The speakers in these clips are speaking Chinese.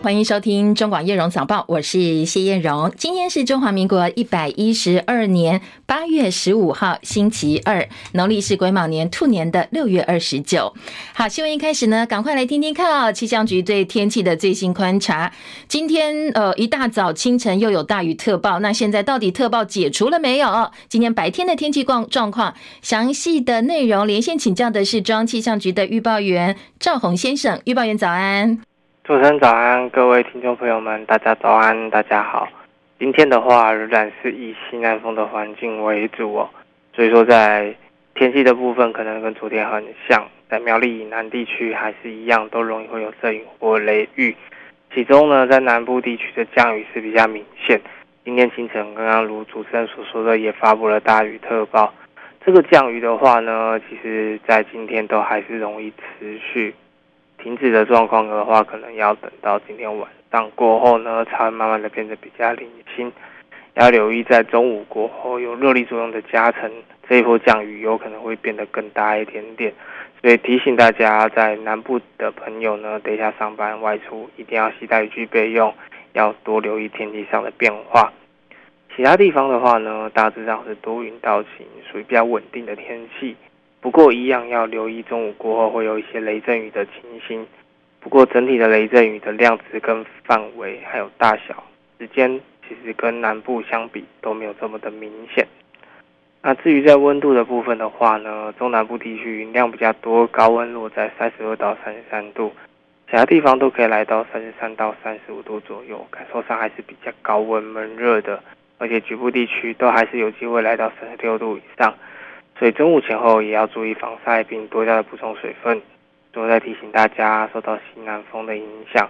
欢迎收听中广叶荣早报，我是谢叶荣。今天是中华民国一百一十二年八月十五号，星期二，农历是癸卯年兔年的六月二十九。好，新闻一开始呢，赶快来听听看、哦！气象局对天气的最新观察。今天呃一大早清晨又有大雨特报，那现在到底特报解除了没有？今天白天的天气状状况，详细的内容连线请教的是中央气象局的预报员赵宏先生，预报员早安。主持人早安，各位听众朋友们，大家早安，大家好。今天的话仍然是以西南风的环境为主哦，所以说在天气的部分可能跟昨天很像，在苗栗以南地区还是一样，都容易会有阵雨或雷雨。其中呢，在南部地区的降雨是比较明显。今天清晨刚刚如主持人所说的，也发布了大雨特报。这个降雨的话呢，其实在今天都还是容易持续。停止的状况的话，可能要等到今天晚上过后呢，才会慢慢的变得比较零星。要留意在中午过后有热力作用的加成，这一波降雨有可能会变得更大一点点。所以提醒大家，在南部的朋友呢，等一下上班外出一定要携带雨具备用，要多留意天气上的变化。其他地方的话呢，大致上是多云到晴，属于比较稳定的天气。不过一样要留意，中午过后会有一些雷阵雨的情形。不过整体的雷阵雨的量值跟范围还有大小时间，其实跟南部相比都没有这么的明显。那至于在温度的部分的话呢，中南部地区云量比较多，高温落在三十二到三十三度，其他地方都可以来到三十三到三十五度左右，感受上还是比较高温闷热的，而且局部地区都还是有机会来到三十六度以上。所以中午前后也要注意防晒，并多加的补充水分。最后再提醒大家，受到西南风的影响，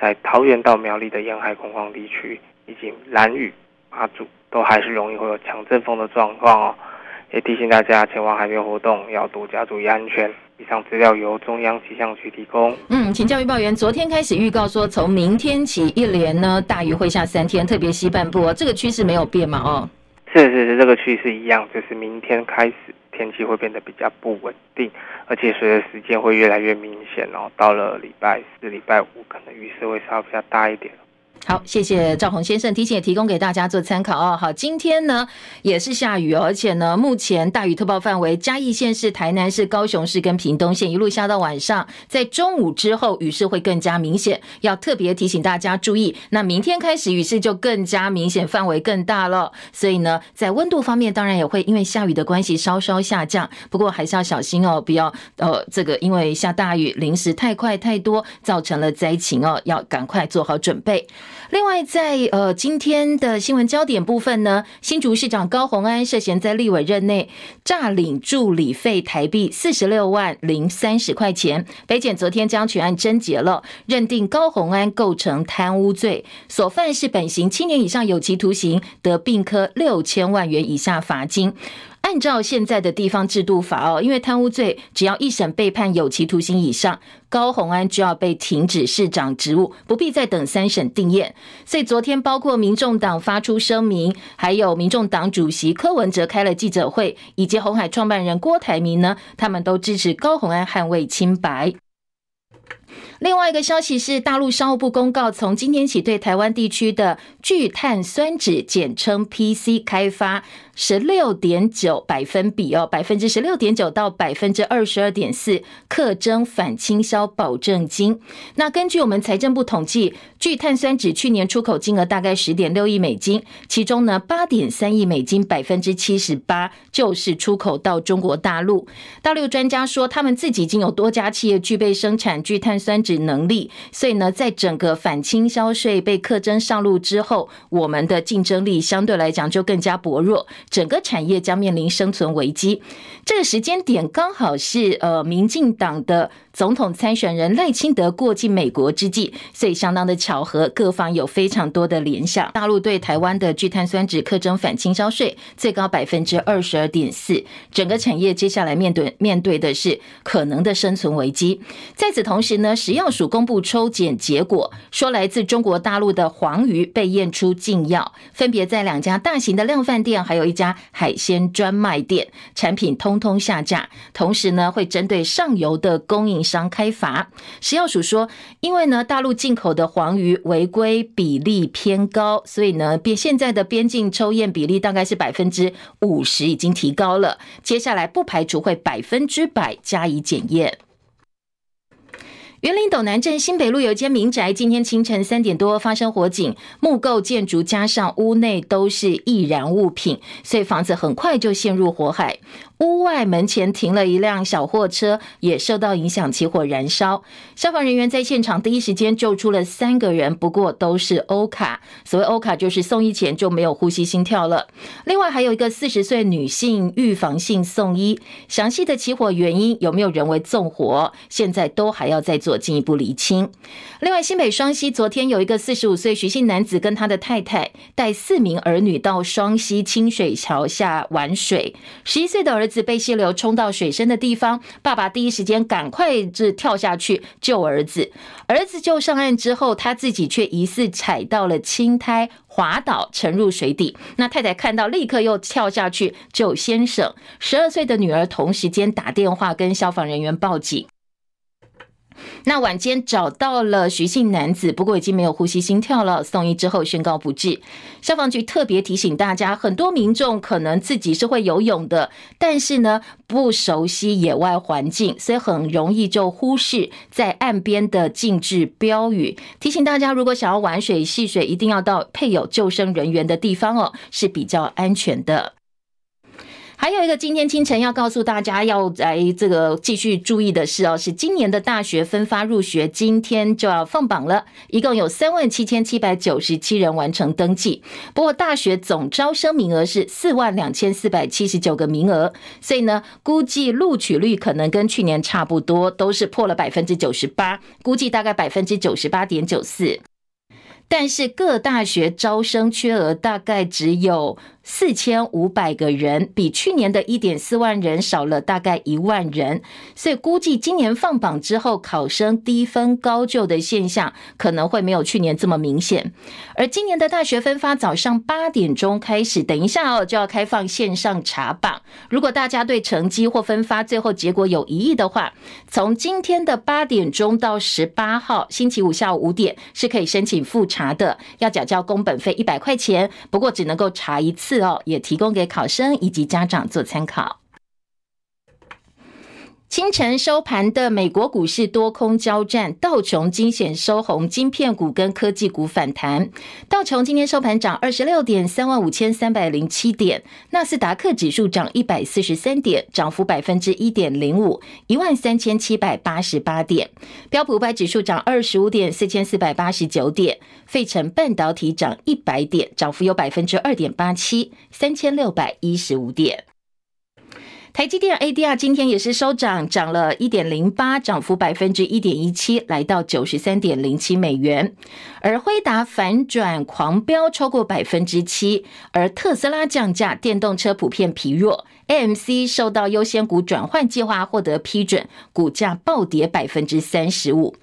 在桃园到苗栗的沿海空旷地区，以及兰屿、马祖，都还是容易会有强阵风的状况哦。也提醒大家，前往海边活动要多加注意安全。以上资料由中央气象局提供。嗯，请教预报员，昨天开始预告说，从明天起一连呢大雨会下三天，特别西半部哦，这个趋势没有变嘛？哦。是是是，这个趋势一样，就是明天开始天气会变得比较不稳定，而且随着时间会越来越明显哦。到了礼拜四、礼拜五，可能雨势会稍微比较大一点。好，谢谢赵宏先生提醒，也提供给大家做参考哦。好，今天呢也是下雨，而且呢，目前大雨特报范围嘉义县市、台南市、高雄市跟屏东县一路下到晚上，在中午之后雨势会更加明显，要特别提醒大家注意。那明天开始雨势就更加明显，范围更大了。所以呢，在温度方面，当然也会因为下雨的关系稍稍下降，不过还是要小心哦，不要呃这个因为下大雨淋湿太快太多，造成了灾情哦，要赶快做好准备。另外在，呃今天的新闻焦点部分呢，新竹市长高虹安涉嫌在立委任内诈领助理费台币四十六万零三十块钱，北检昨天将全案侦结了，认定高虹安构成贪污罪，所犯是本刑七年以上有期徒刑，得并科六千万元以下罚金。按照现在的地方制度法哦，因为贪污罪只要一审被判有期徒刑以上，高虹安就要被停止市长职务，不必再等三审定谳。所以昨天包括民众党发出声明，还有民众党主席柯文哲开了记者会，以及红海创办人郭台铭呢，他们都支持高虹安捍卫清白。另外一个消息是，大陆商务部公告，从今天起对台湾地区的聚碳酸酯，简称 PC 开发。十六点九百分比哦，百分之十六点九到百分之二十二点四，课征反倾销保证金。那根据我们财政部统计，聚碳酸酯去年出口金额大概十点六亿美金，其中呢八点三亿美金，百分之七十八就是出口到中国大陆。大陆专家说，他们自己已经有多家企业具备生产聚碳酸酯能力，所以呢，在整个反倾销税被课征上路之后，我们的竞争力相对来讲就更加薄弱。整个产业将面临生存危机，这个时间点刚好是呃，民进党的总统参选人赖清德过境美国之际，所以相当的巧合，各方有非常多的联想。大陆对台湾的聚碳酸酯课征反倾销税最高百分之二十二点四，整个产业接下来面对面对的是可能的生存危机。在此同时呢，食药药署公布抽检结果，说来自中国大陆的黄鱼被验出禁药，分别在两家大型的量贩店，还有一家海鲜专卖店，产品通通下架。同时呢，会针对上游的供应商开罚。食药署说，因为呢，大陆进口的黄鱼违规比例偏高，所以呢，边现在的边境抽验比例大概是百分之五十，已经提高了。接下来不排除会百分之百加以检验。园林斗南镇新北路有一间民宅，今天清晨三点多发生火警，木构建筑加上屋内都是易燃物品，所以房子很快就陷入火海。屋外门前停了一辆小货车，也受到影响，起火燃烧。消防人员在现场第一时间救出了三个人，不过都是欧卡。所谓欧卡，就是送医前就没有呼吸心跳了。另外还有一个四十岁女性预防性送医，详细的起火原因有没有人为纵火，现在都还要再做进一步厘清。另外，新北双溪昨天有一个四十五岁徐姓男子跟他的太太带四名儿女到双溪清水桥下玩水，十一岁的儿子被溪流冲到水深的地方，爸爸第一时间赶快就跳下去救儿子。儿子救上岸之后，他自己却疑似踩到了青苔，滑倒沉入水底。那太太看到，立刻又跳下去救先生。十二岁的女儿同时间打电话跟消防人员报警。那晚间找到了徐姓男子，不过已经没有呼吸心跳了，送医之后宣告不治。消防局特别提醒大家，很多民众可能自己是会游泳的，但是呢不熟悉野外环境，所以很容易就忽视在岸边的禁止标语。提醒大家，如果想要玩水戏水，一定要到配有救生人员的地方哦，是比较安全的。还有一个今天清晨要告诉大家要来这个继续注意的是哦，是今年的大学分发入学今天就要放榜了，一共有三万七千七百九十七人完成登记。不过大学总招生名额是四万两千四百七十九个名额，所以呢，估计录取率可能跟去年差不多，都是破了百分之九十八，估计大概百分之九十八点九四。但是各大学招生缺额大概只有。四千五百个人，比去年的一点四万人少了大概一万人，所以估计今年放榜之后，考生低分高就的现象可能会没有去年这么明显。而今年的大学分发早上八点钟开始，等一下哦就要开放线上查榜。如果大家对成绩或分发最后结果有疑义的话，从今天的八点钟到十八号星期五下午五点是可以申请复查的，要缴交工本费一百块钱，不过只能够查一次。也提供给考生以及家长做参考。清晨收盘的美国股市多空交战，道琼惊险收红，晶片股跟科技股反弹。道琼今天收盘涨二十六点，三万五千三百零七点；纳斯达克指数涨一百四十三点，涨幅百分之一点零五，一万三千七百八十八点。标普五百指数涨二十五点，四千四百八十九点。费城半导体涨一百点，涨幅有百分之二点八七，三千六百一十五点。台积电 ADR 今天也是收涨，涨了一点零八，涨幅百分之一点一七，来到九十三点零七美元。而辉达反转狂飙超过百分之七，而特斯拉降价，电动车普遍疲弱。AMC 受到优先股转换计划获得批准，股价暴跌百分之三十五。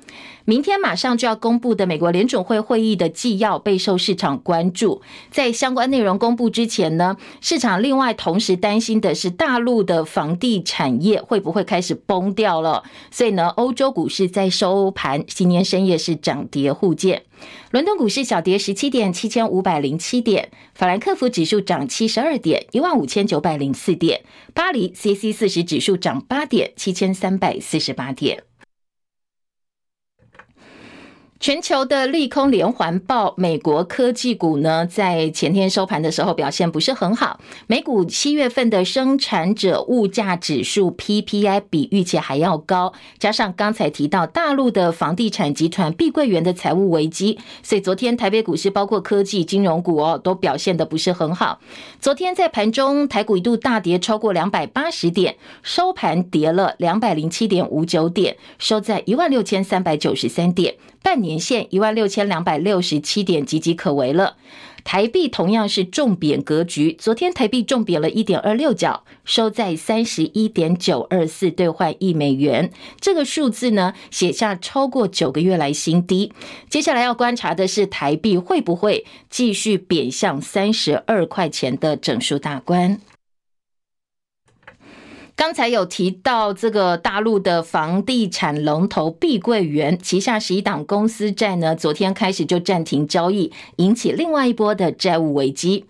明天马上就要公布的美国联准会会议的纪要备受市场关注。在相关内容公布之前呢，市场另外同时担心的是大陆的房地产业会不会开始崩掉了。所以呢，欧洲股市在收盘今天深夜是涨跌互见。伦敦股市小跌十七点，七千五百零七点；法兰克福指数涨七十二点，一万五千九百零四点；巴黎 C C 四十指数涨八点，七千三百四十八点。全球的利空连环爆，美国科技股呢，在前天收盘的时候表现不是很好。美股七月份的生产者物价指数 PPI 比预期还要高，加上刚才提到大陆的房地产集团碧桂园的财务危机，所以昨天台北股市包括科技、金融股哦，都表现的不是很好。昨天在盘中，台股一度大跌超过两百八十点，收盘跌了两百零七点五九点，收在一万六千三百九十三点，半年。年线一万六千两百六十七点岌岌可危了。台币同样是重贬格局，昨天台币重贬了一点二六角，收在三十一点九二四兑换一美元。这个数字呢，写下超过九个月来新低。接下来要观察的是台币会不会继续贬向三十二块钱的整数大关。刚才有提到这个大陆的房地产龙头碧桂园旗下十一档公司债呢，昨天开始就暂停交易，引起另外一波的债务危机。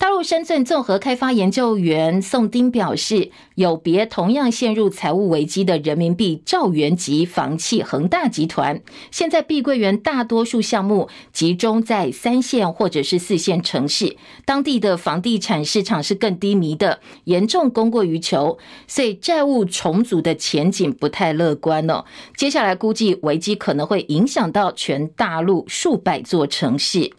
大陆深圳综合开发研究员宋丁表示，有别同样陷入财务危机的人民币兆元级房企恒大集团，现在碧桂园大多数项目集中在三线或者是四线城市，当地的房地产市场是更低迷的，严重供过于求，所以债务重组的前景不太乐观哦。接下来估计危机可能会影响到全大陆数百座城市。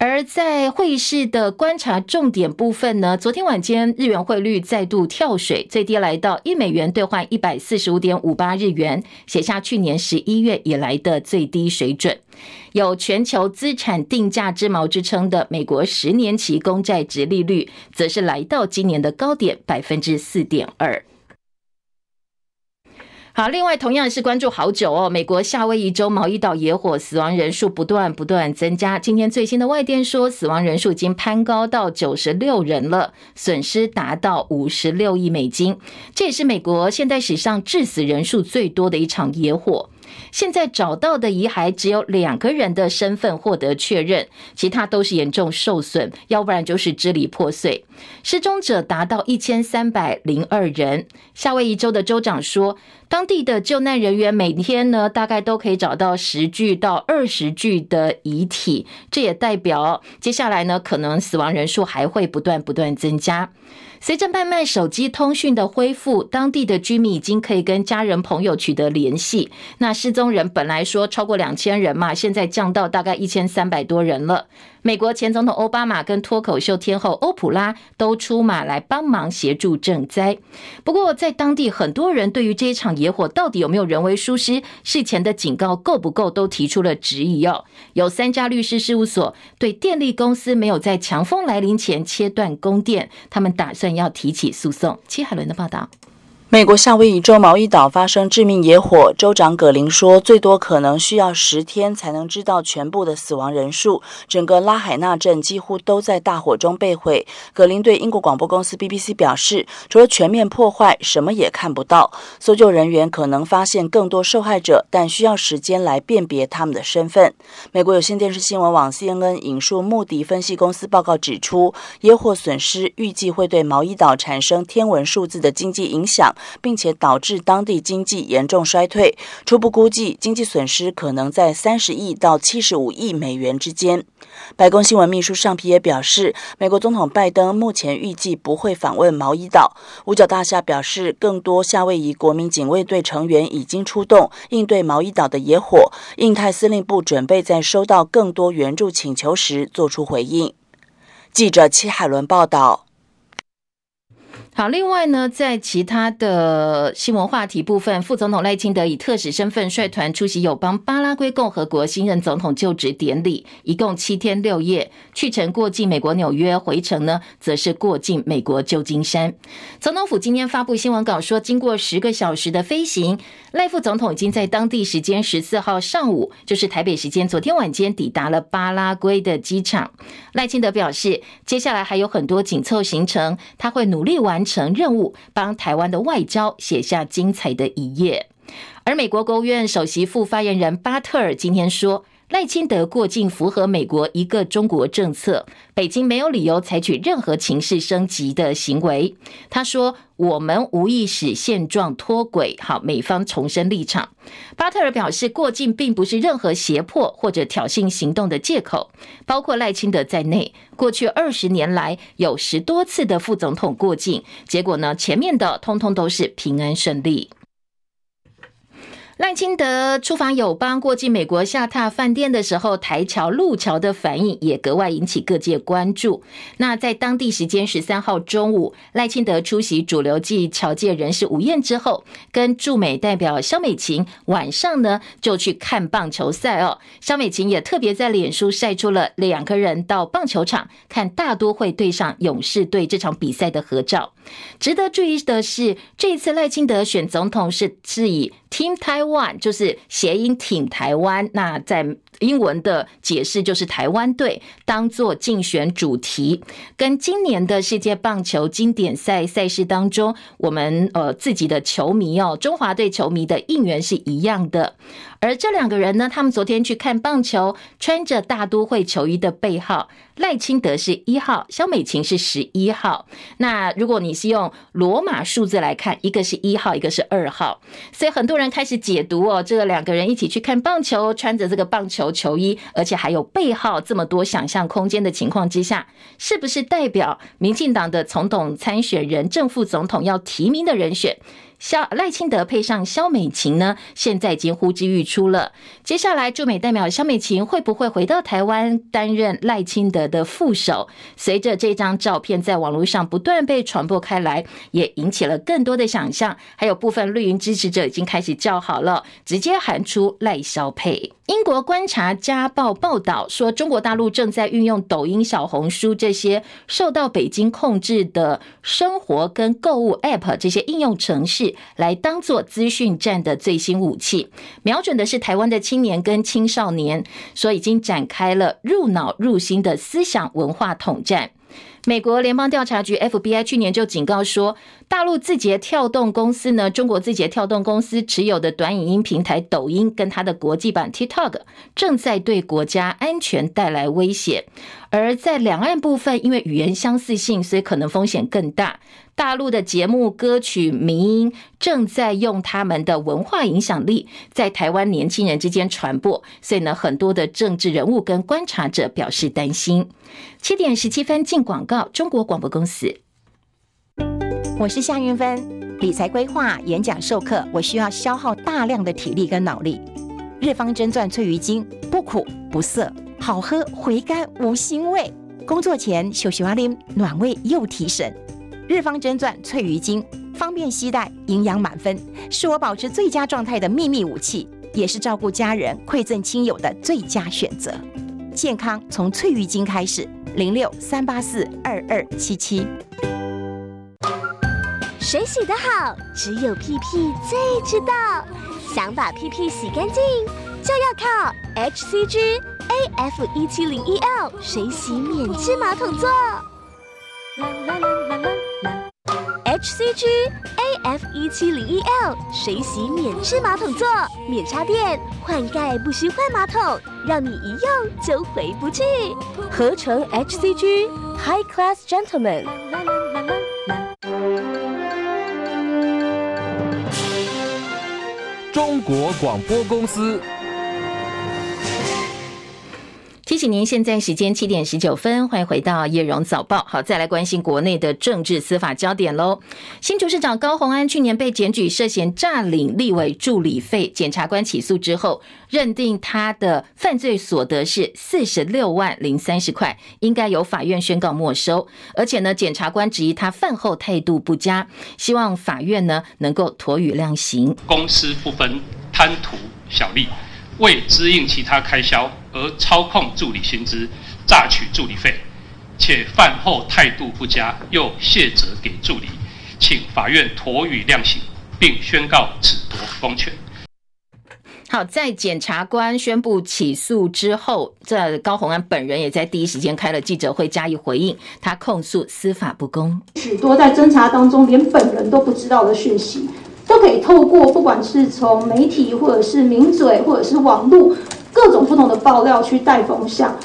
而在汇市的观察重点部分呢，昨天晚间日元汇率再度跳水，最低来到一美元兑换一百四十五点五八日元，写下去年十一月以来的最低水准。有全球资产定价之矛之称的美国十年期公债殖利率，则是来到今年的高点百分之四点二。好，另外同样是关注好久哦。美国夏威夷州毛伊岛野火死亡人数不断不断增加，今天最新的外电说，死亡人数已经攀高到九十六人了，损失达到五十六亿美金，这也是美国现代史上致死人数最多的一场野火。现在找到的遗骸只有两个人的身份获得确认，其他都是严重受损，要不然就是支离破碎。失踪者达到一千三百零二人。夏威夷州的州长说，当地的救难人员每天呢，大概都可以找到十具到二十具的遗体，这也代表接下来呢，可能死亡人数还会不断不断增加。随着慢慢手机通讯的恢复，当地的居民已经可以跟家人朋友取得联系。那失踪人本来说超过两千人嘛，现在降到大概一千三百多人了。美国前总统奥巴马跟脱口秀天后欧普拉都出马来帮忙协助赈灾。不过，在当地很多人对于这一场野火到底有没有人为疏失、事前的警告够不够，都提出了质疑。哦，有三家律师事务所对电力公司没有在强风来临前切断供电，他们打算要提起诉讼。戚海伦的报道。美国夏威夷州毛伊岛发生致命野火，州长葛林说，最多可能需要十天才能知道全部的死亡人数。整个拉海纳镇几乎都在大火中被毁。葛林对英国广播公司 BBC 表示，除了全面破坏，什么也看不到。搜救人员可能发现更多受害者，但需要时间来辨别他们的身份。美国有线电视新闻网 CNN 引述穆迪分析公司报告指出，野火损失预计会对毛伊岛产生天文数字的经济影响。并且导致当地经济严重衰退，初步估计经济损失可能在三十亿到七十五亿美元之间。白宫新闻秘书尚皮也表示，美国总统拜登目前预计不会访问毛伊岛。五角大厦表示，更多夏威夷国民警卫队成员已经出动应对毛伊岛的野火。印太司令部准备在收到更多援助请求时做出回应。记者戚海伦报道。好，另外呢，在其他的新闻话题部分，副总统赖清德以特使身份率团出席友邦巴拉圭共和国新任总统就职典礼，一共七天六夜，去程过境美国纽约，回程呢则是过境美国旧金山。总统府今天发布新闻稿说，经过十个小时的飞行，赖副总统已经在当地时间十四号上午，就是台北时间昨天晚间抵达了巴拉圭的机场。赖清德表示，接下来还有很多紧凑行程，他会努力完成。任务，帮台湾的外交写下精彩的一页。而美国国务院首席副发言人巴特尔今天说，赖清德过境符合美国一个中国政策，北京没有理由采取任何情势升级的行为。他说。我们无意使现状脱轨。好，美方重申立场。巴特尔表示，过境并不是任何胁迫或者挑衅行动的借口。包括赖清德在内，过去二十年来有十多次的副总统过境，结果呢，前面的通通都是平安顺利。赖清德出访友邦，过境美国下榻饭店的时候，台侨路桥的反应也格外引起各界关注。那在当地时间十三号中午，赖清德出席主流暨侨界人士午宴之后，跟驻美代表萧美琴晚上呢就去看棒球赛哦。萧美琴也特别在脸书晒出了两个人到棒球场看大都会对上勇士队这场比赛的合照。值得注意的是，这一次赖清德选总统是是以 Team Taiwan，就是谐音挺台湾。那在英文的解释就是台湾队当做竞选主题，跟今年的世界棒球经典赛赛事当中，我们呃自己的球迷哦，中华队球迷的应援是一样的。而这两个人呢，他们昨天去看棒球，穿着大都会球衣的背号，赖清德是一号，萧美琴是十一号。那如果你是用罗马数字来看，一个是一号，一个是二号，所以很多人开始解读哦，这两个人一起去看棒球，穿着这个棒球球衣，而且还有背号，这么多想象空间的情况之下，是不是代表民进党的总统参选人、正副总统要提名的人选？萧赖清德配上萧美琴呢，现在已经呼之欲出了。接下来驻美代表萧美琴会不会回到台湾担任赖清德的副手？随着这张照片在网络上不断被传播开来，也引起了更多的想象。还有部分绿营支持者已经开始叫好了，直接喊出赖萧配。英国观察家报报道说，中国大陆正在运用抖音、小红书这些受到北京控制的生活跟购物 App 这些应用程式，来当做资讯战的最新武器，瞄准的是台湾的青年跟青少年，所以已经展开了入脑入心的思想文化统战。美国联邦调查局 FBI 去年就警告说，大陆字节跳动公司呢，中国字节跳动公司持有的短影音平台抖音跟它的国际版 TikTok 正在对国家安全带来威胁。而在两岸部分，因为语言相似性，所以可能风险更大。大陆的节目、歌曲、名音正在用他们的文化影响力在台湾年轻人之间传播，所以呢，很多的政治人物跟观察者表示担心。七点十七分进广告，中国广播公司。我是夏韵芬，理财规划、演讲、授课，我需要消耗大量的体力跟脑力。日方真钻翠鱼精不苦不涩，好喝回甘无腥味。工作前秀秀阿玲暖胃又提神。日方真钻翠鱼精方便携带，营养满分，是我保持最佳状态的秘密武器，也是照顾家人、馈赠亲友的最佳选择。健康从翠鱼精开始，零六三八四二二七七。水洗得好，只有屁屁最知道。想把屁屁洗干净，就要靠 HCG AF 一七零一 L 水洗免治马桶座。啦啦啦 HCG AF 一七零一 L 水洗免治马桶座，免插电，换盖不需换马桶，让你一用就回不去。合成 HCG High Class Gentleman。中国广播公司。提醒您，现在时间七点十九分，欢迎回到叶荣早报。好，再来关心国内的政治司法焦点喽。新竹市长高虹安去年被检举涉嫌诈领立委助理费，检察官起诉之后，认定他的犯罪所得是四十六万零三十块，应该由法院宣告没收。而且呢，检察官质疑他饭后态度不佳，希望法院呢能够妥予量刑。公私不分，贪图小利。为支应其他开销而操控助理薪资，榨取助理费，且饭后态度不佳，又卸责给助理，请法院妥予量刑，并宣告褫夺公权。好，在检察官宣布起诉之后，这高虹安本人也在第一时间开了记者会加以回应，他控诉司法不公，许多在侦查当中连本人都不知道的讯息。都可以透过不管是从媒体，或者是名嘴，或者是网络各种不同的爆料去带风向。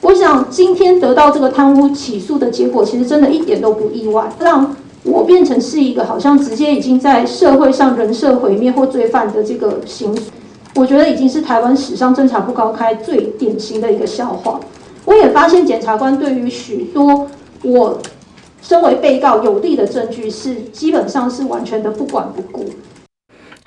我想今天得到这个贪污起诉的结果，其实真的一点都不意外，让我变成是一个好像直接已经在社会上人设毁灭或罪犯的这个行，我觉得已经是台湾史上侦查不高开最典型的一个笑话。我也发现检察官对于许多我。身为被告有利的证据是基本上是完全的不管不顾。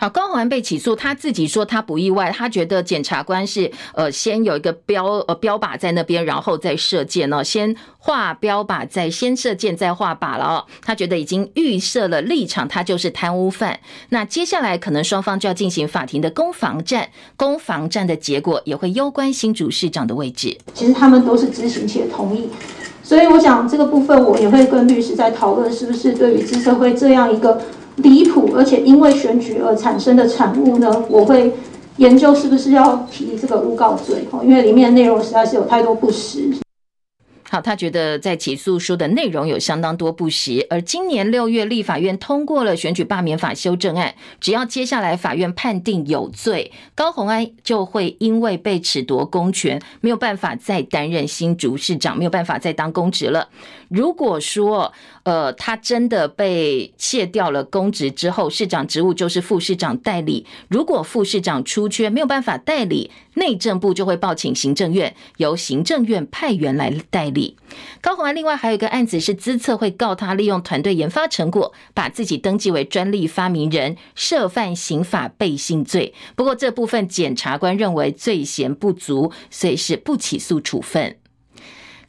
高虹安被起诉，他自己说他不意外，他觉得检察官是呃先有一个标呃标靶在那边，然后再射箭哦，先画标靶，再先射箭，再画靶了哦。他觉得已经预设了立场，他就是贪污犯。那接下来可能双方就要进行法庭的攻防战，攻防战的结果也会攸关新主市长的位置。其实他们都是知情且同意，所以我想这个部分我也会跟律师在讨论，是不是对于资策会这样一个。离谱，而且因为选举而产生的产物呢，我会研究是不是要提这个诬告罪，因为里面内容实在是有太多不实。好，他觉得在起诉书的内容有相当多不实，而今年六月立法院通过了选举罢免法修正案，只要接下来法院判定有罪，高虹安就会因为被褫夺公权，没有办法再担任新竹市长，没有办法再当公职了。如果说，呃，他真的被卸掉了公职之后，市长职务就是副市长代理。如果副市长出缺，没有办法代理，内政部就会报请行政院，由行政院派员来代理。高虹安另外还有一个案子是资策会告他利用团队研发成果，把自己登记为专利发明人，涉犯刑法背信罪。不过这部分检察官认为罪嫌不足，所以是不起诉处分。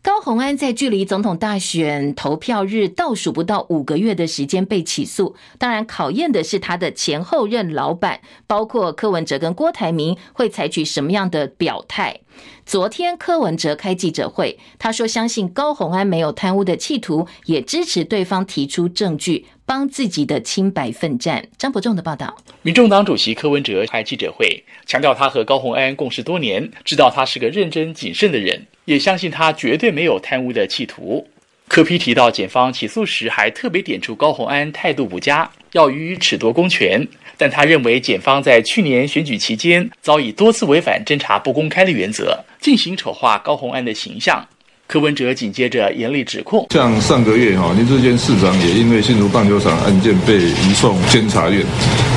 高红安在距离总统大选投票日倒数不到五个月的时间被起诉，当然考验的是他的前后任老板，包括柯文哲跟郭台铭会采取什么样的表态。昨天柯文哲开记者会，他说相信高红安没有贪污的企图，也支持对方提出证据，帮自己的清白奋战。张伯仲的报道，民众党主席柯文哲开记者会，强调他和高虹安共事多年，知道他是个认真谨慎的人。也相信他绝对没有贪污的企图。柯 P 提到，检方起诉时还特别点出高虹安态度不佳，要予以褫夺公权。但他认为，检方在去年选举期间早已多次违反侦查不公开的原则，进行丑化高虹安的形象。柯文哲紧接着严厉指控，像上个月哈林志坚市长也因为新竹棒球场案件被移送监察院。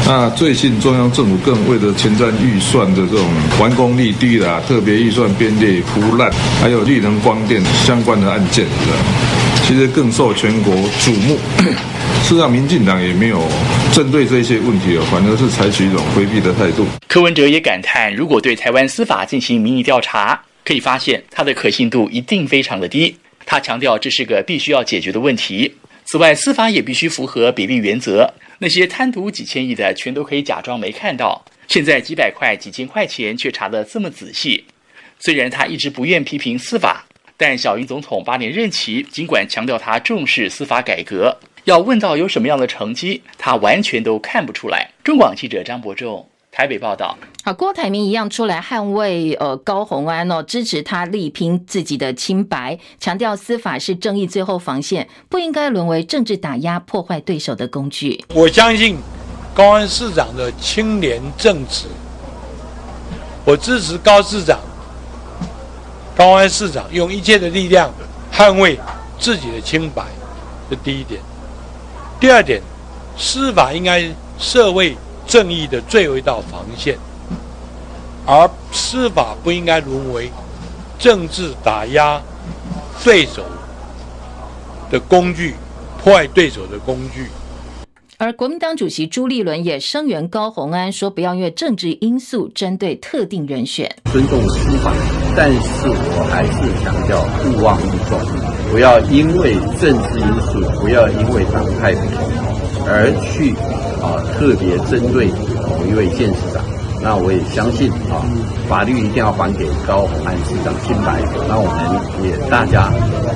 那最近中央政府更为了前瞻预算的这种完工率低啦，特别预算编列腐烂，还有绿能光电相关的案件，其实更受全国瞩目。事实上，民进党也没有针对这些问题哦，反而是采取一种回避的态度。柯文哲也感叹，如果对台湾司法进行民意调查。可以发现，它的可信度一定非常的低。他强调，这是个必须要解决的问题。此外，司法也必须符合比例原则。那些贪图几千亿的，全都可以假装没看到。现在几百块、几千块钱却查得这么仔细。虽然他一直不愿批评司法，但小英总统八年任期，尽管强调他重视司法改革，要问到有什么样的成绩，他完全都看不出来。中广记者张伯仲。台北报道，好，郭台铭一样出来捍卫呃高红安哦，支持他力拼自己的清白，强调司法是正义最后防线，不应该沦为政治打压破坏对手的工具。我相信高安市长的清廉正直，我支持高市长，高安市长用一切的力量捍卫自己的清白，这第一点。第二点，司法应该社会。正义的最后一道防线，而司法不应该沦为政治打压对手的工具，破坏对手的工具。而国民党主席朱立伦也声援高虹安，说不要因为政治因素针对特定人选，尊重司法，但是我还是强调勿忘于众，不要因为政治因素，不要因为党派不同而去。啊，特别针对某一位县市长，那我也相信啊，法律一定要还给高鸿安市长清白。那我们也大家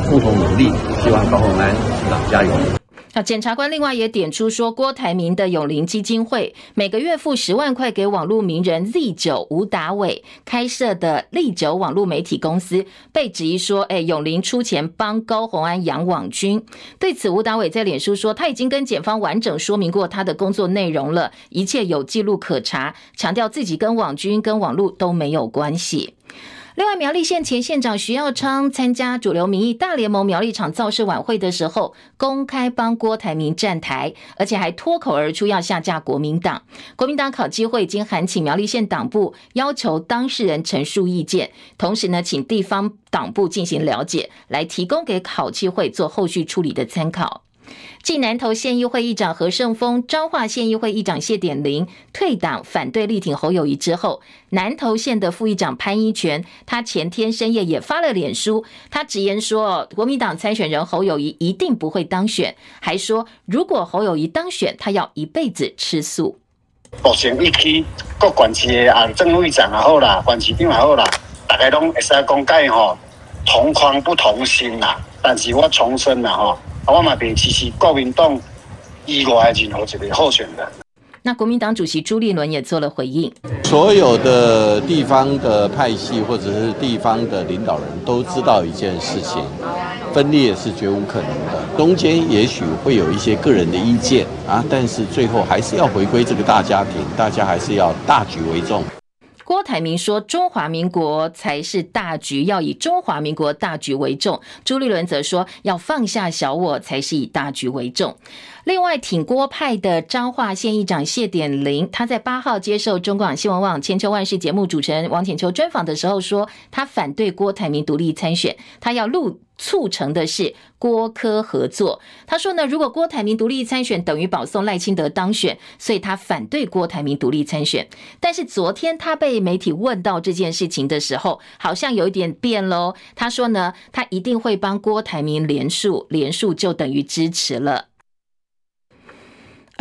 共同努力，希望高鸿安市长加油。那检察官另外也点出说，郭台铭的永龄基金会每个月付十万块给网络名人 Z 九吴达伟开设的 Z 九网络媒体公司，被质疑说，哎，永龄出钱帮高虹安养网军。对此，吴达伟在脸书说，他已经跟检方完整说明过他的工作内容了，一切有记录可查，强调自己跟网军跟网络都没有关系。另外，苗栗县前县长徐耀昌参加主流民意大联盟苗栗场造势晚会的时候，公开帮郭台铭站台，而且还脱口而出要下架国民党。国民党考纪会已经函请苗栗县党部，要求当事人陈述意见，同时呢，请地方党部进行了解，来提供给考纪会做后续处理的参考。继南投县议会议长何胜峰、彰化县议会议长谢典林退党反对力挺侯友谊之后，南投县的副议长潘一权，他前天深夜也发了脸书，他直言说，国民党参选人侯友谊一定不会当选，还说如果侯友谊当选，他要一辈子吃素。目前一区各县市的啊，政务长也好啦，县市长也好啦，大家拢会使讲解吼，同框不同心啦。但是我重申啦吼。我嘛别支持国民党以外任何一个候选人。那国民党主席朱立伦也做了回应。所有的地方的派系或者是地方的领导人都知道一件事情，分裂是绝无可能的。中间也许会有一些个人的意见啊，但是最后还是要回归这个大家庭，大家还是要大局为重。郭台铭说：“中华民国才是大局，要以中华民国大局为重。”朱立伦则说：“要放下小我，才是以大局为重。”另外，挺郭派的彰化县议长谢典林，他在八号接受中广新闻网《千秋万世》节目主持人王浅秋专访的时候说，他反对郭台铭独立参选，他要路促成的是郭柯合作。他说呢，如果郭台铭独立参选，等于保送赖清德当选，所以他反对郭台铭独立参选。但是昨天他被媒体问到这件事情的时候，好像有一点变喽。他说呢，他一定会帮郭台铭连署，连署就等于支持了。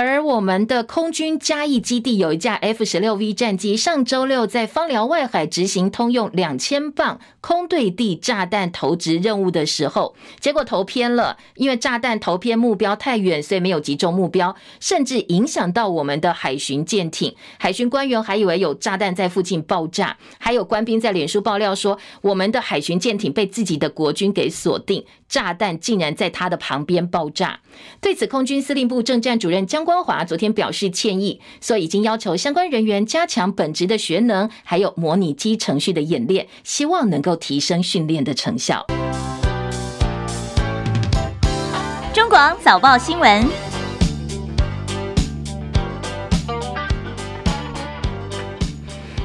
而我们的空军嘉义基地有一架 F 十六 V 战机，上周六在方寮外海执行通用两千磅空对地炸弹投掷任务的时候，结果投偏了，因为炸弹投偏目标太远，所以没有击中目标，甚至影响到我们的海巡舰艇。海巡官员还以为有炸弹在附近爆炸，还有官兵在脸书爆料说，我们的海巡舰艇被自己的国军给锁定，炸弹竟然在他的旁边爆炸。对此，空军司令部政战主任江光华昨天表示歉意，所以已经要求相关人员加强本职的学能，还有模拟机程序的演练，希望能够提升训练的成效。中广早报新闻，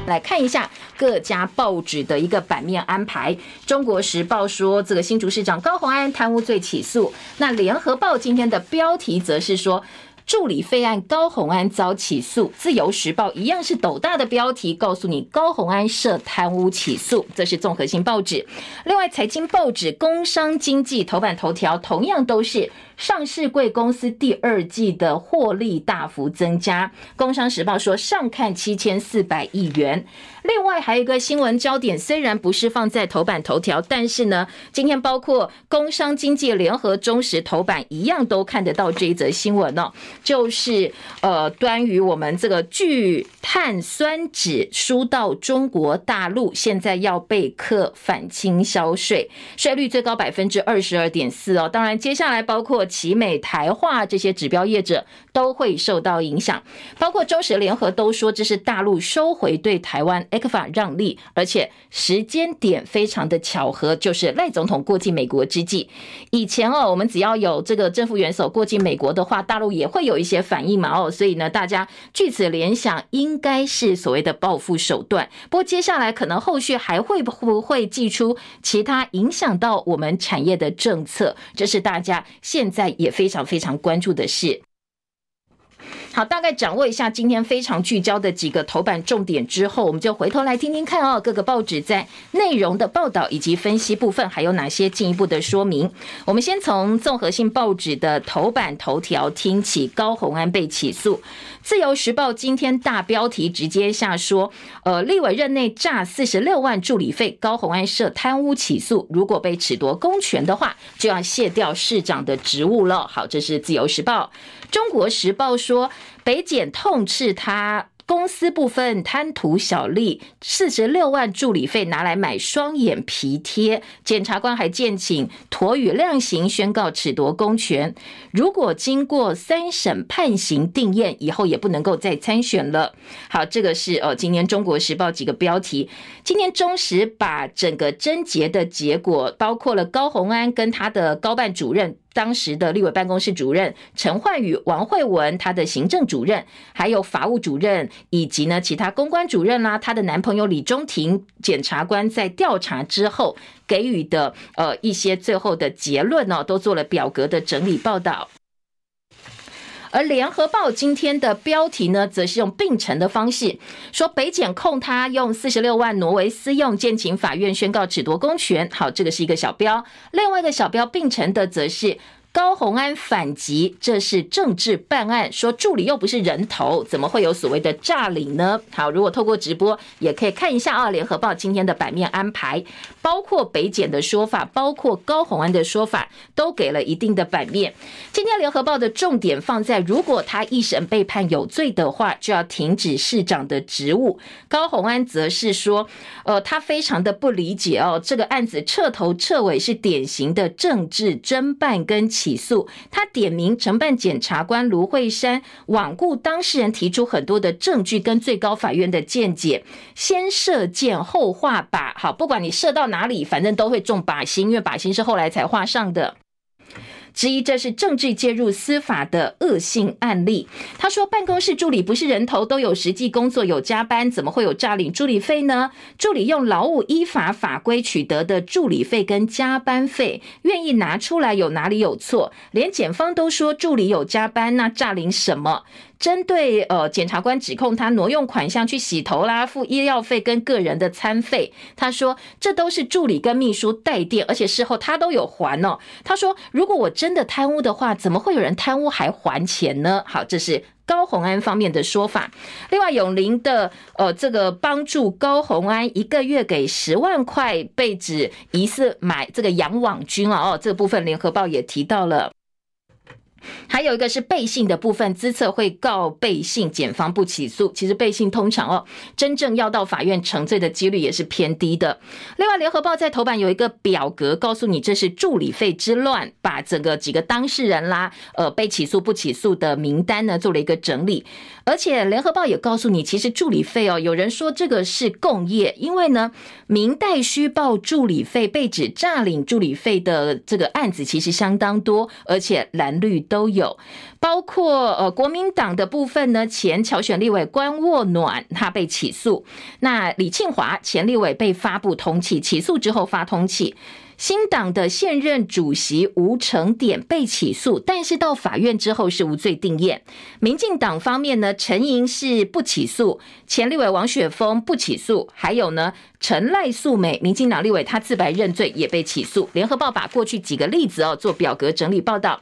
来看一下各家报纸的一个版面安排。中国时报说，这个新竹市长高虹安贪污罪起诉。那联合报今天的标题则是说。助理费案，高红安遭起诉。自由时报一样是斗大的标题，告诉你高红安涉贪污起诉。这是综合性报纸。另外，财经报纸《工商经济》头版头条同样都是。上市贵公司第二季的获利大幅增加，工商时报说上看七千四百亿元。另外还有一个新闻焦点，虽然不是放在头版头条，但是呢，今天包括工商经济联合中时头版一样都看得到这一则新闻哦，就是呃，关于我们这个聚碳酸酯输到中国大陆，现在要被课反倾销税，税率最高百分之二十二点四哦。当然，接下来包括。奇美、台化这些指标业者都会受到影响，包括中时联合都说这是大陆收回对台湾 ECFA 让利，而且时间点非常的巧合，就是赖总统过境美国之际。以前哦，我们只要有这个政府元首过境美国的话，大陆也会有一些反应嘛哦，所以呢，大家据此联想，应该是所谓的报复手段。不过接下来可能后续还会不会祭出其他影响到我们产业的政策，这是大家现在也非常非常关注的是。好，大概掌握一下今天非常聚焦的几个头版重点之后，我们就回头来听听看哦，各个报纸在内容的报道以及分析部分还有哪些进一步的说明。我们先从综合性报纸的头版头条听起，高虹安被起诉。自由时报今天大标题直接下说，呃，立委任内诈四十六万助理费，高虹安涉贪污起诉，如果被褫夺公权的话，就要卸掉市长的职务了。好，这是自由时报。中国时报说，北检痛斥他。公私不分，贪图小利，四十六万助理费拿来买双眼皮贴。检察官还建请妥予量刑，宣告褫夺公权。如果经过三审判刑定谳，以后也不能够再参选了。好，这个是呃，今天中国时报几个标题。今天中时把整个侦结的结果，包括了高虹安跟他的高办主任。当时的立委办公室主任陈焕宇、王慧文，他的行政主任，还有法务主任，以及呢其他公关主任啦、啊，他的男朋友李中庭，检察官在调查之后给予的呃一些最后的结论呢、都做了表格的整理报道。而联合报今天的标题呢，则是用并陈的方式说，北检控他用四十六万挪为私用，建请法院宣告褫夺公权。好，这个是一个小标，另外一个小标并陈的则是。高虹安反击，这是政治办案，说助理又不是人头，怎么会有所谓的诈领呢？好，如果透过直播，也可以看一下啊，《联合报》今天的版面安排，包括北检的说法，包括高虹安的说法，都给了一定的版面。今天《联合报》的重点放在，如果他一审被判有罪的话，就要停止市长的职务。高虹安则是说，呃，他非常的不理解哦，这个案子彻头彻尾是典型的政治侦办跟。起诉他点名承办检察官卢慧珊罔顾当事人提出很多的证据跟最高法院的见解，先射箭后画靶。好，不管你射到哪里，反正都会中靶心，因为靶心是后来才画上的。之一，这是政治介入司法的恶性案例。他说，办公室助理不是人头，都有实际工作，有加班，怎么会有诈领助理费呢？助理用劳务依法法规取得的助理费跟加班费，愿意拿出来，有哪里有错？连检方都说助理有加班，那诈领什么？针对呃，检察官指控他挪用款项去洗头啦，付医药费跟个人的餐费，他说这都是助理跟秘书代垫，而且事后他都有还哦。他说如果我真的贪污的话，怎么会有人贪污还还钱呢？好，这是高虹安方面的说法。另外，永林的呃，这个帮助高虹安一个月给十万块，被指疑似买这个养网军啊，哦，这部分联合报也提到了。还有一个是背信的部分，资策会告背信，检方不起诉。其实背信通常哦，真正要到法院承罪的几率也是偏低的。另外，联合报在头版有一个表格，告诉你这是助理费之乱，把整个几个当事人啦，呃，被起诉不起诉的名单呢做了一个整理。而且联合报也告诉你，其实助理费哦，有人说这个是共业，因为呢，民代虚报助理费被指诈领助理费的这个案子其实相当多，而且蓝绿都。都有，包括呃国民党的部分呢，前侨选立委关沃暖他被起诉，那李庆华前立委被发布通缉，起诉之后发通缉。新党的现任主席吴成典被起诉，但是到法院之后是无罪定谳。民进党方面呢，陈莹是不起诉，前立委王雪峰不起诉，还有呢陈赖素美，民进党立委他自白认罪也被起诉。联合报把过去几个例子哦做表格整理报道。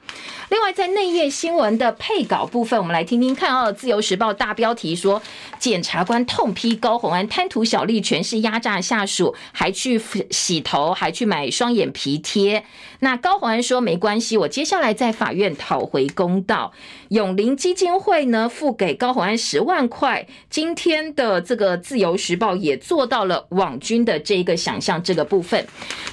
另外在内页新闻的配稿部分，我们来听听看哦。自由时报大标题说，检察官痛批高虹安贪图小利，权势压榨下属，还去洗头，还去买双双眼皮贴，那高虹安说没关系，我接下来在法院讨回公道。永龄基金会呢付给高虹安十万块。今天的这个自由时报也做到了网军的这一个想象这个部分。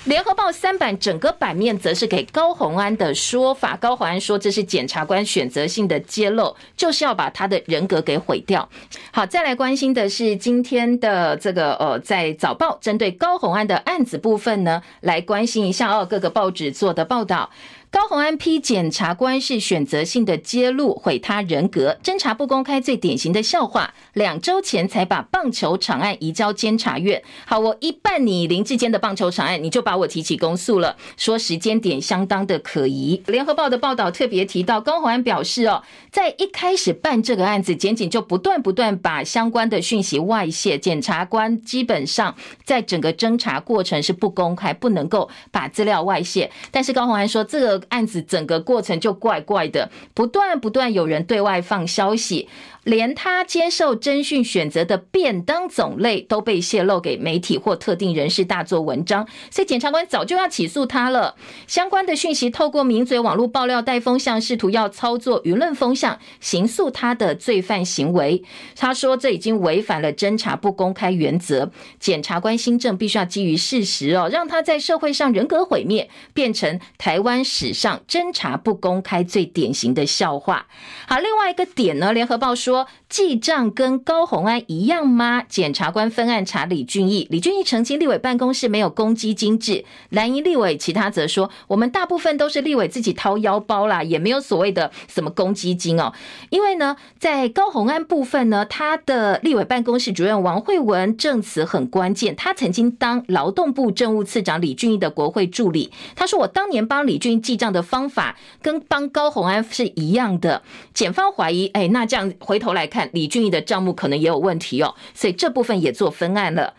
联合报三版整个版面则是给高虹安的说法，高虹安说这是检察官选择性的揭露，就是要把他的人格给毁掉。好，再来关心的是今天的这个呃，在早报针对高虹安的案子部分呢，来。关心一下哦，各个报纸做的报道。高虹安批检察官是选择性的揭露，毁他人格，侦查不公开最典型的笑话。两周前才把棒球场案移交监察院，好，我一办你林志坚的棒球场案，你就把我提起公诉了，说时间点相当的可疑。联合报的报道特别提到，高虹安表示哦，在一开始办这个案子，检警就不断不断把相关的讯息外泄，检察官基本上在整个侦查过程是不公开，不能够把资料外泄。但是高虹安说这个。案子整个过程就怪怪的，不断不断有人对外放消息。连他接受侦讯选择的便当种类都被泄露给媒体或特定人士大做文章，所以检察官早就要起诉他了。相关的讯息透过名嘴网络爆料带风向，试图要操作舆论风向，刑诉他的罪犯行为。他说这已经违反了侦查不公开原则，检察官新政必须要基于事实哦，让他在社会上人格毁灭，变成台湾史上侦查不公开最典型的笑话。好，另外一个点呢，联合报说。说记账跟高虹安一样吗？检察官分案查李俊毅，李俊毅澄清立委办公室没有公积金制。蓝营立委其他则说，我们大部分都是立委自己掏腰包啦，也没有所谓的什么公积金哦。因为呢，在高虹安部分呢，他的立委办公室主任王惠文证词很关键，他曾经当劳动部政务次长李俊毅的国会助理。他说，我当年帮李俊毅记账的方法跟帮高虹安是一样的。检方怀疑，哎，那这样回头来看。李俊毅的账目可能也有问题哦，所以这部分也做分案了。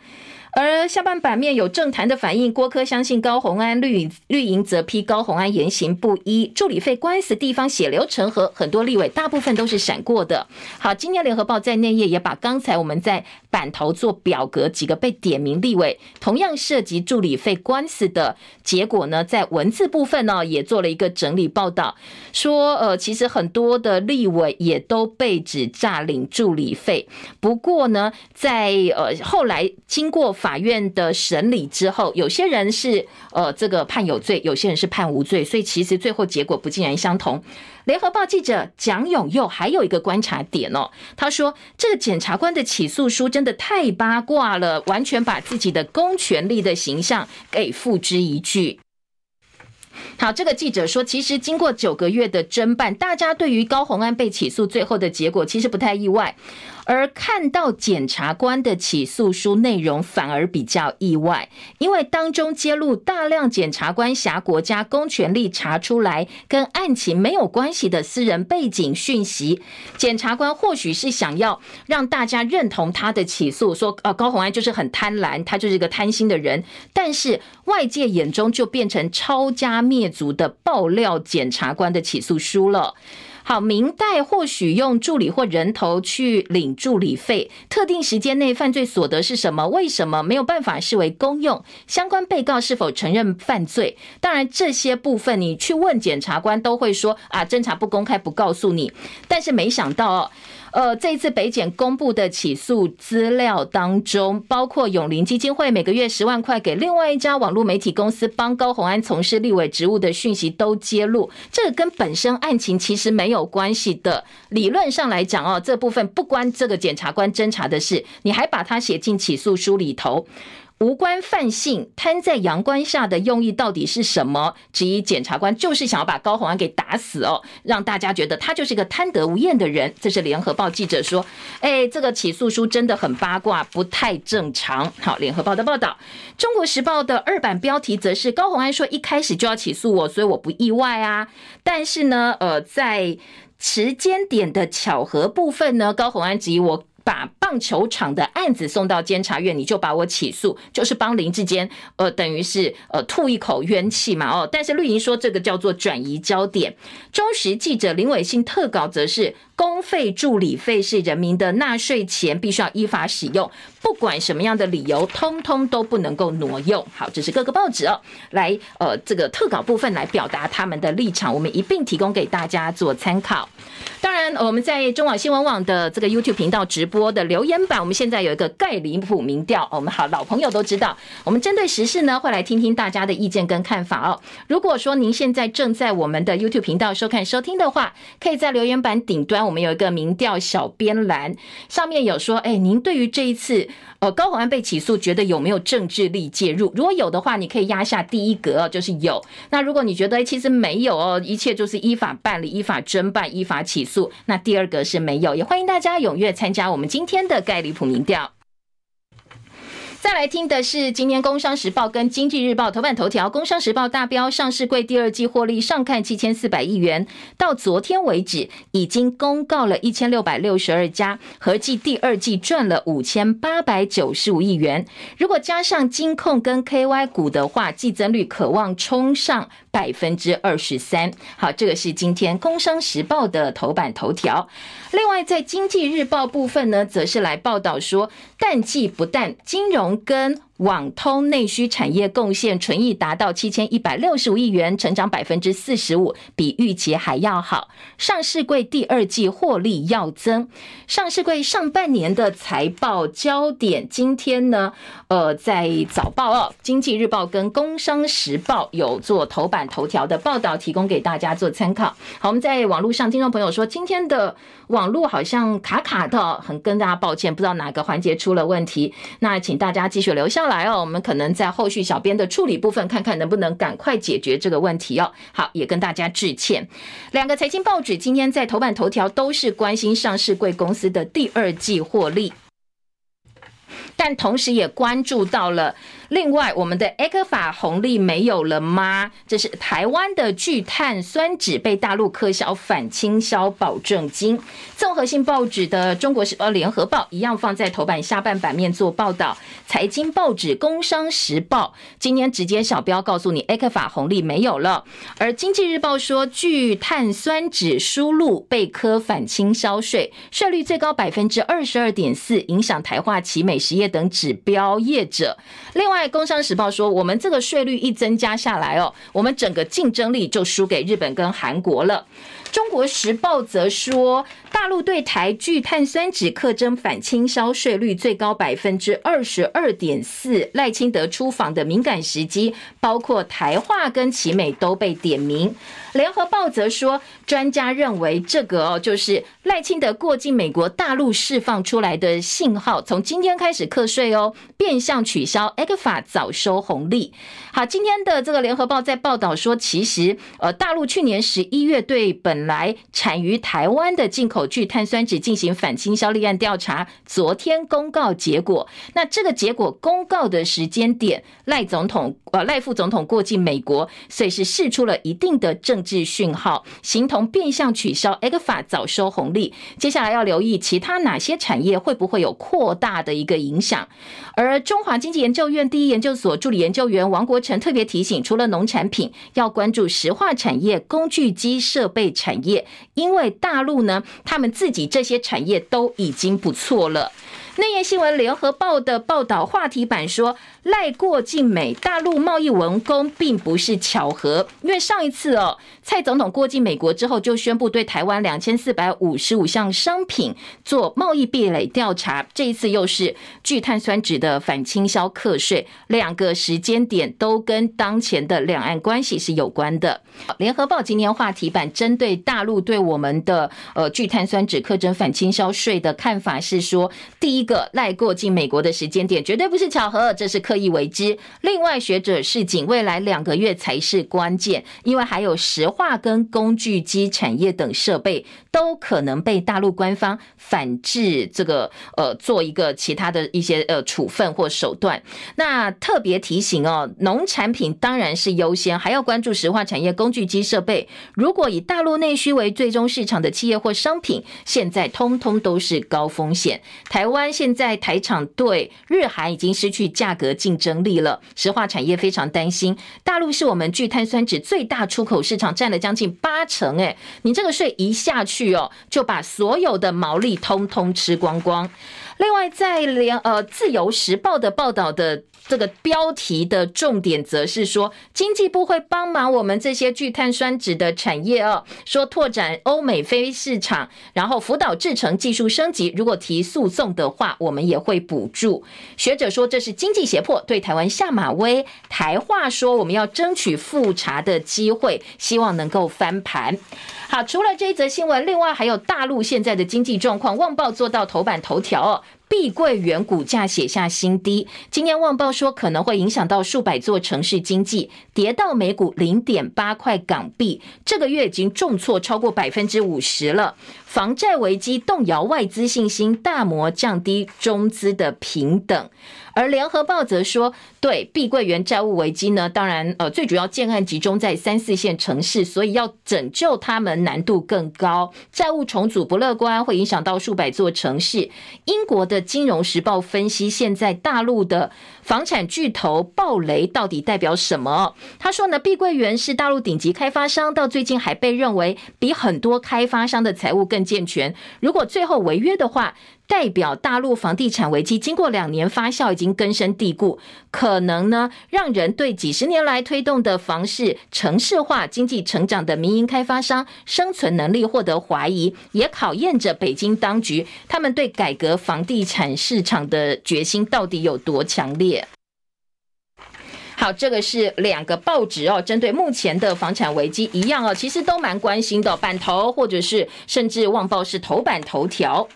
而下半版面有政坛的反应，郭柯相信高虹安，绿营绿营则批高虹安言行不一，助理费官司地方血流成河，很多立委大部分都是闪过的。好，今天联合报在内页也把刚才我们在版头做表格几个被点名立委，同样涉及助理费官司的结果呢，在文字部分呢也做了一个整理报道，说呃其实很多的立委也都被指诈领助理费，不过呢在呃后来经过。法院的审理之后，有些人是呃这个判有罪，有些人是判无罪，所以其实最后结果不尽然相同。联合报记者蒋永佑还有一个观察点哦，他说这个检察官的起诉书真的太八卦了，完全把自己的公权力的形象给付之一炬。好，这个记者说，其实经过九个月的侦办，大家对于高虹安被起诉最后的结果，其实不太意外。而看到检察官的起诉书内容，反而比较意外，因为当中揭露大量检察官挟国家公权力查出来跟案情没有关系的私人背景讯息。检察官或许是想要让大家认同他的起诉，说呃高虹安就是很贪婪，他就是一个贪心的人。但是外界眼中就变成抄家灭族的爆料检察官的起诉书了。好，明代或许用助理或人头去领助理费，特定时间内犯罪所得是什么？为什么没有办法视为公用？相关被告是否承认犯罪？当然，这些部分你去问检察官都会说啊，侦查不公开，不告诉你。但是没想到哦。呃，这一次北检公布的起诉资料当中，包括永龄基金会每个月十万块给另外一家网络媒体公司帮高虹安从事立委职务的讯息都揭露，这个跟本身案情其实没有关系的。理论上来讲哦，这部分不关这个检察官侦查的事，你还把它写进起诉书里头。无关犯性，摊在阳光下的用意到底是什么？质疑检察官就是想要把高虹安给打死哦，让大家觉得他就是一个贪得无厌的人。这是联合报记者说，哎，这个起诉书真的很八卦，不太正常。好，联合报的报道，中国时报的二版标题则是高虹安说一开始就要起诉我，所以我不意外啊。但是呢，呃，在时间点的巧合部分呢，高虹安质疑我。把棒球场的案子送到监察院，你就把我起诉，就是帮林志坚，呃，等于是呃吐一口冤气嘛，哦。但是绿营说这个叫做转移焦点。中时记者林伟信特稿则是公费助理费是人民的纳税钱，必须要依法使用，不管什么样的理由，通通都不能够挪用。好，这是各个报纸哦，来呃这个特稿部分来表达他们的立场，我们一并提供给大家做参考。当然，我们在中网新闻网的这个 YouTube 频道直播的留言板，我们现在有一个盖里普民调。我们好老朋友都知道，我们针对时事呢，会来听听大家的意见跟看法哦。如果说您现在正在我们的 YouTube 频道收看收听的话，可以在留言板顶端，我们有一个民调小编栏，上面有说，哎，您对于这一次呃高虹安被起诉，觉得有没有政治力介入？如果有的话，你可以压下第一格，就是有。那如果你觉得其实没有哦，一切就是依法办理、依法侦办、依法起诉。那第二个是没有，也欢迎大家踊跃参加我们今天的盖里普民调。再来听的是今天《工商时报》跟《经济日报》头版头条，《工商时报》大标上市柜第二季获利上看七千四百亿元，到昨天为止已经公告了一千六百六十二家，合计第二季赚了五千八百九十五亿元。如果加上金控跟 KY 股的话，季增率渴望冲上百分之二十三。好，这个是今天《工商时报》的头版头条。另外，在《经济日报》部分呢，则是来报道说，淡季不淡，金融跟网通内需产业贡献纯益达到七千一百六十五亿元，成长百分之四十五，比预期还要好。上市柜第二季获利要增，上市柜上半年的财报焦点，今天呢，呃，在早报哦，《经济日报》跟《工商时报》有做头版头条的报道，提供给大家做参考。好，我们在网络上听众朋友说，今天的网络好像卡卡的，很跟大家抱歉，不知道哪个环节出了问题。那请大家继续留下来哦，我们可能在后续小编的处理部分，看看能不能赶快解决这个问题哦。好，也跟大家致歉。两个财经报纸今天在头版头条都是关心上市贵公司的第二季获利，但同时也关注到了。另外，我们的埃克法红利没有了吗？这是台湾的聚碳酸酯被大陆科销反倾销保证金。综合性报纸的《中国时报》、《联合报》一样放在头版下半版面做报道。财经报纸《工商时报》今天直接小标告诉你埃克法红利没有了。而《经济日报》说，聚碳酸酯输入被科反倾销税，税率最高百分之二十二点四，影响台化、奇美实业等指标业者。另外，《工商时报》说，我们这个税率一增加下来哦，我们整个竞争力就输给日本跟韩国了。中国时报则说，大陆对台聚碳酸酯课征反倾销税率最高百分之二十二点四。赖清德出访的敏感时机，包括台化跟奇美都被点名。联合报则说，专家认为这个哦，就是赖清德过境美国大陆释放出来的信号，从今天开始课税哦，变相取消 ECFA 早收红利。好，今天的这个联合报在报道说，其实呃，大陆去年十一月对本来产于台湾的进口聚碳酸酯进行反倾销立案调查，昨天公告结果。那这个结果公告的时间点，赖总统呃赖副总统过境美国，所以是释出了一定的政治讯号，形同变相取消 ECFA 早收红利。接下来要留意其他哪些产业会不会有扩大的一个影响。而中华经济研究院第一研究所助理研究员王国成特别提醒，除了农产品，要关注石化产业、工具机设备产业，因为大陆呢，他们自己这些产业都已经不错了。内页新闻联合报的报道话题版说，赖过境美，大陆贸易文工并不是巧合，因为上一次哦，蔡总统过境美国之后，就宣布对台湾两千四百五十五项商品做贸易壁垒调查，这一次又是聚碳酸酯的反倾销课税，两个时间点都跟当前的两岸关系是有关的。联合报今天话题版针对大陆对我们的呃聚碳酸酯课征反倾销税的看法是说，第一。一个赖过境美国的时间点绝对不是巧合，这是刻意为之。另外，学者示警，未来两个月才是关键，因为还有石化跟工具机产业等设备都可能被大陆官方反制，这个呃做一个其他的一些呃处分或手段。那特别提醒哦，农产品当然是优先，还要关注石化产业、工具机设备。如果以大陆内需为最终市场的企业或商品，现在通通都是高风险。台湾。现在台厂对日韩已经失去价格竞争力了，石化产业非常担心。大陆是我们聚碳酸酯最大出口市场，占了将近八成。哎，你这个税一下去哦，就把所有的毛利通通吃光光。另外，在联呃自由时报的报道的。这个标题的重点则是说，经济部会帮忙我们这些聚碳酸酯的产业哦，说拓展欧美非市场，然后辅导制成技术升级。如果提诉讼的话，我们也会补助。学者说这是经济胁迫，对台湾下马威。台话说我们要争取复查的机会，希望能够翻盘。好，除了这一则新闻，另外还有大陆现在的经济状况，《旺报》做到头版头条哦。碧桂园股价写下新低，今天旺报说可能会影响到数百座城市经济，跌到每股零点八块港币，这个月已经重挫超过百分之五十了。房债危机动摇外资信心，大摩降低中资的平等。而联合报则说，对碧桂园债务危机呢，当然呃，最主要建案集中在三四线城市，所以要拯救他们难度更高，债务重组不乐观，会影响到数百座城市。英国的金融时报分析，现在大陆的房产巨头暴雷到底代表什么？他说呢，碧桂园是大陆顶级开发商，到最近还被认为比很多开发商的财务更健全。如果最后违约的话，代表大陆房地产危机经过两年发酵，已经根深蒂固，可可能呢让人对几十年来推动的房市城市化、经济成长的民营开发商生存能力获得怀疑，也考验着北京当局他们对改革房地产市场的决心到底有多强烈。好，这个是两个报纸哦，针对目前的房产危机一样哦，其实都蛮关心的，版头或者是甚至旺报是头版头条。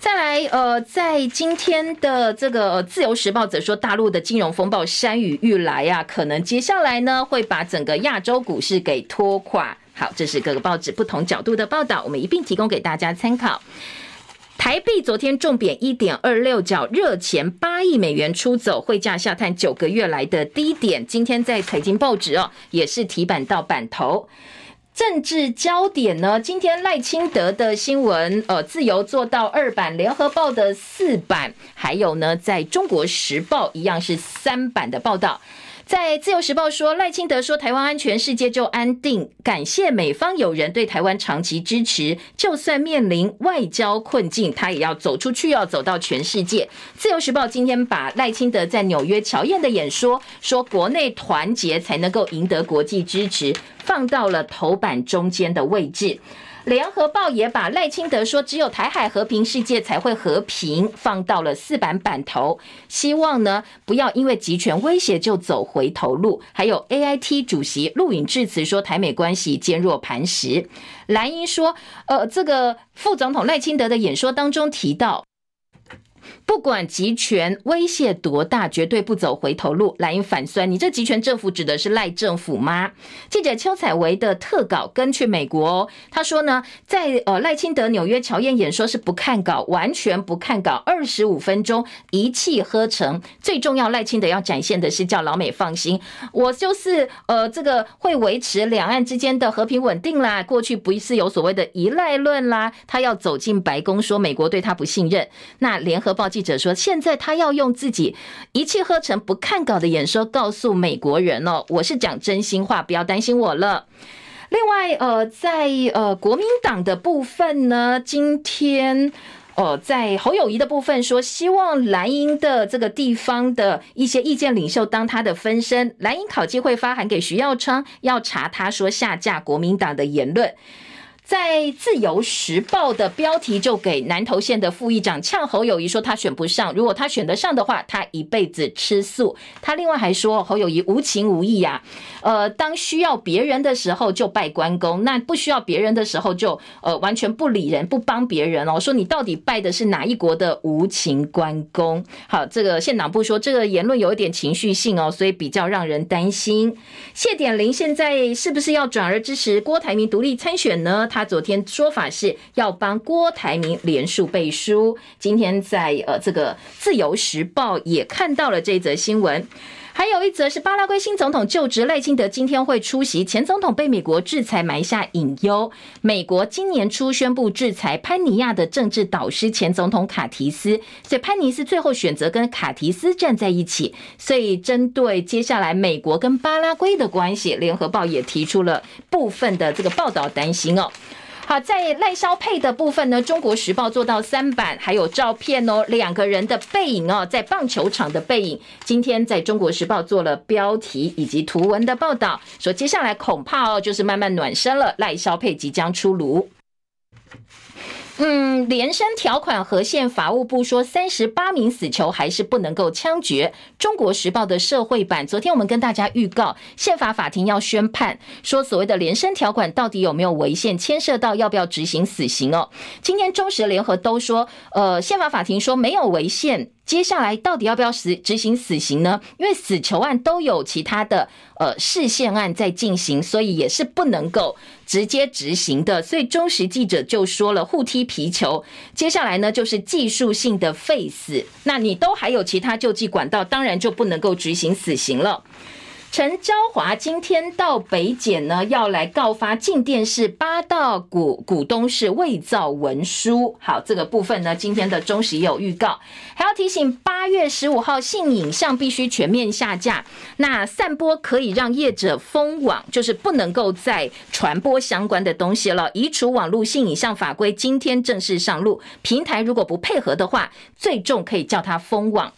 再来，呃，在今天的这个《自由时报》则说，大陆的金融风暴山雨欲来啊，可能接下来呢会把整个亚洲股市给拖垮。好，这是各个报纸不同角度的报道，我们一并提供给大家参考。台币昨天重贬一点二六角，热钱八亿美元出走，汇价下探九个月来的低点。今天在财经报纸哦，也是提版到版头。政治焦点呢？今天赖清德的新闻，呃，自由做到二版，联合报的四版，还有呢，在中国时报一样是三版的报道。在自由时报说，赖清德说台湾安全，世界就安定。感谢美方友人对台湾长期支持，就算面临外交困境，他也要走出去，要走到全世界。自由时报今天把赖清德在纽约乔宴的演说，说国内团结才能够赢得国际支持，放到了头版中间的位置。联合报也把赖清德说“只有台海和平，世界才会和平”放到了四版版头，希望呢不要因为集权威胁就走回头路。还有 AIT 主席陆允致辞说台美关系坚若磐石。蓝英说，呃，这个副总统赖清德的演说当中提到。不管集权威胁多大，绝对不走回头路。蓝营反酸，你这集权政府指的是赖政府吗？记者邱采维的特稿跟去美国哦，他说呢，在呃赖清德纽约乔宴演说是不看稿，完全不看稿，二十五分钟一气呵成。最重要，赖清德要展现的是叫老美放心，我就是呃这个会维持两岸之间的和平稳定啦。过去不是有所谓的依赖论啦，他要走进白宫说美国对他不信任。那联合报。记者说：“现在他要用自己一气呵成、不看稿的演说，告诉美国人哦，我是讲真心话，不要担心我了。”另外，呃，在呃国民党的部分呢，今天呃在侯友宜的部分说，希望蓝营的这个地方的一些意见领袖当他的分身。蓝营考纪会发函给徐耀昌，要查他说下架国民党的言论。在《自由时报》的标题就给南投县的副议长呛侯友谊说他选不上，如果他选得上的话，他一辈子吃素。他另外还说侯友谊无情无义呀，呃，当需要别人的时候就拜关公，那不需要别人的时候就呃完全不理人，不帮别人哦。说你到底拜的是哪一国的无情关公？好，这个县党部说这个言论有一点情绪性哦，所以比较让人担心。谢点玲现在是不是要转而支持郭台铭独立参选呢？他他昨天说法是要帮郭台铭连署背书，今天在呃这个自由时报也看到了这则新闻，还有一则是巴拉圭新总统就职赖清德今天会出席，前总统被美国制裁埋下隐忧，美国今年初宣布制裁潘尼亚的政治导师前总统卡提斯，所以潘尼斯最后选择跟卡提斯站在一起，所以针对接下来美国跟巴拉圭的关系，联合报也提出了部分的这个报道担心哦。好，在赖肖配的部分呢，《中国时报》做到三版，还有照片哦，两个人的背影哦，在棒球场的背影。今天在中国时报做了标题以及图文的报道，说接下来恐怕哦，就是慢慢暖身了，赖肖配即将出炉。嗯，连升条款和宪法务部说，三十八名死囚还是不能够枪决。中国时报的社会版，昨天我们跟大家预告，宪法法庭要宣判，说所谓的连升条款到底有没有违宪，牵涉到要不要执行死刑哦。今天中时联合都说，呃，宪法法庭说没有违宪。接下来到底要不要实执行死刑呢？因为死囚案都有其他的呃释宪案在进行，所以也是不能够直接执行的。所以中时记者就说了，互踢皮球。接下来呢，就是技术性的废死。那你都还有其他救济管道，当然就不能够执行死刑了。陈昭华今天到北检呢，要来告发镜电视八大股股东是伪造文书。好，这个部分呢，今天的中时也有预告，还要提醒八月十五号性影像必须全面下架。那散播可以让业者封网，就是不能够再传播相关的东西了。移除网络性影像法规今天正式上路，平台如果不配合的话，最重可以叫它封网。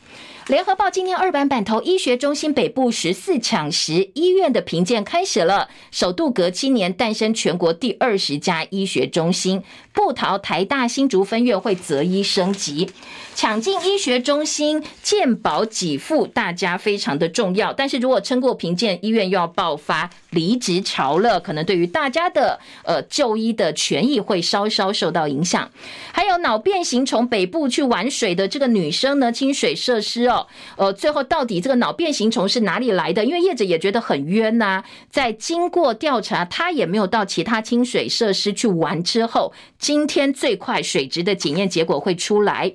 联合报今天二版版头，医学中心北部十四抢十医院的评鉴开始了，首度隔七年诞生全国第二十家医学中心。部桃台大新竹分院会择医升级，抢进医学中心，健保给付，大家非常的重要。但是如果撑过评鉴，医院又要爆发离职潮了，可能对于大家的呃就医的权益会稍稍受到影响。还有脑变形从北部去玩水的这个女生呢，清水设施哦呃，最后到底这个脑变形虫是哪里来的？因为业者也觉得很冤呐、在经过调查，他也没有到其他清水设施去玩之后。今天最快水质的检验结果会出来。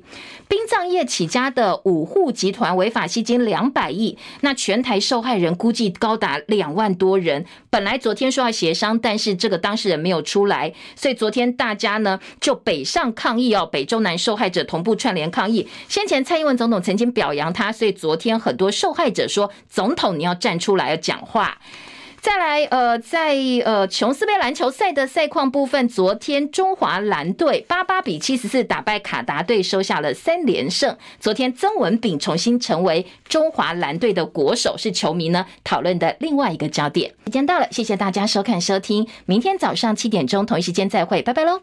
殡葬业起家的五户集团违法吸金两百亿，那全台受害人估计高达两万多人。本来昨天说要协商，但是这个当事人没有出来，所以昨天大家呢就北上抗议哦，北中南受害者同步串联抗议。先前蔡英文总统曾经表扬他，所以昨天很多受害者说：“总统你要站出来要讲话。”再来，呃，在呃琼斯杯篮球赛的赛况部分，昨天中华蓝队八八比七十四打败卡达队，收下了三连胜。昨天曾文炳重新成为中华蓝队的国手，是球迷呢讨论的另外一个焦点。时间到了，谢谢大家收看收听，明天早上七点钟同一时间再会，拜拜喽。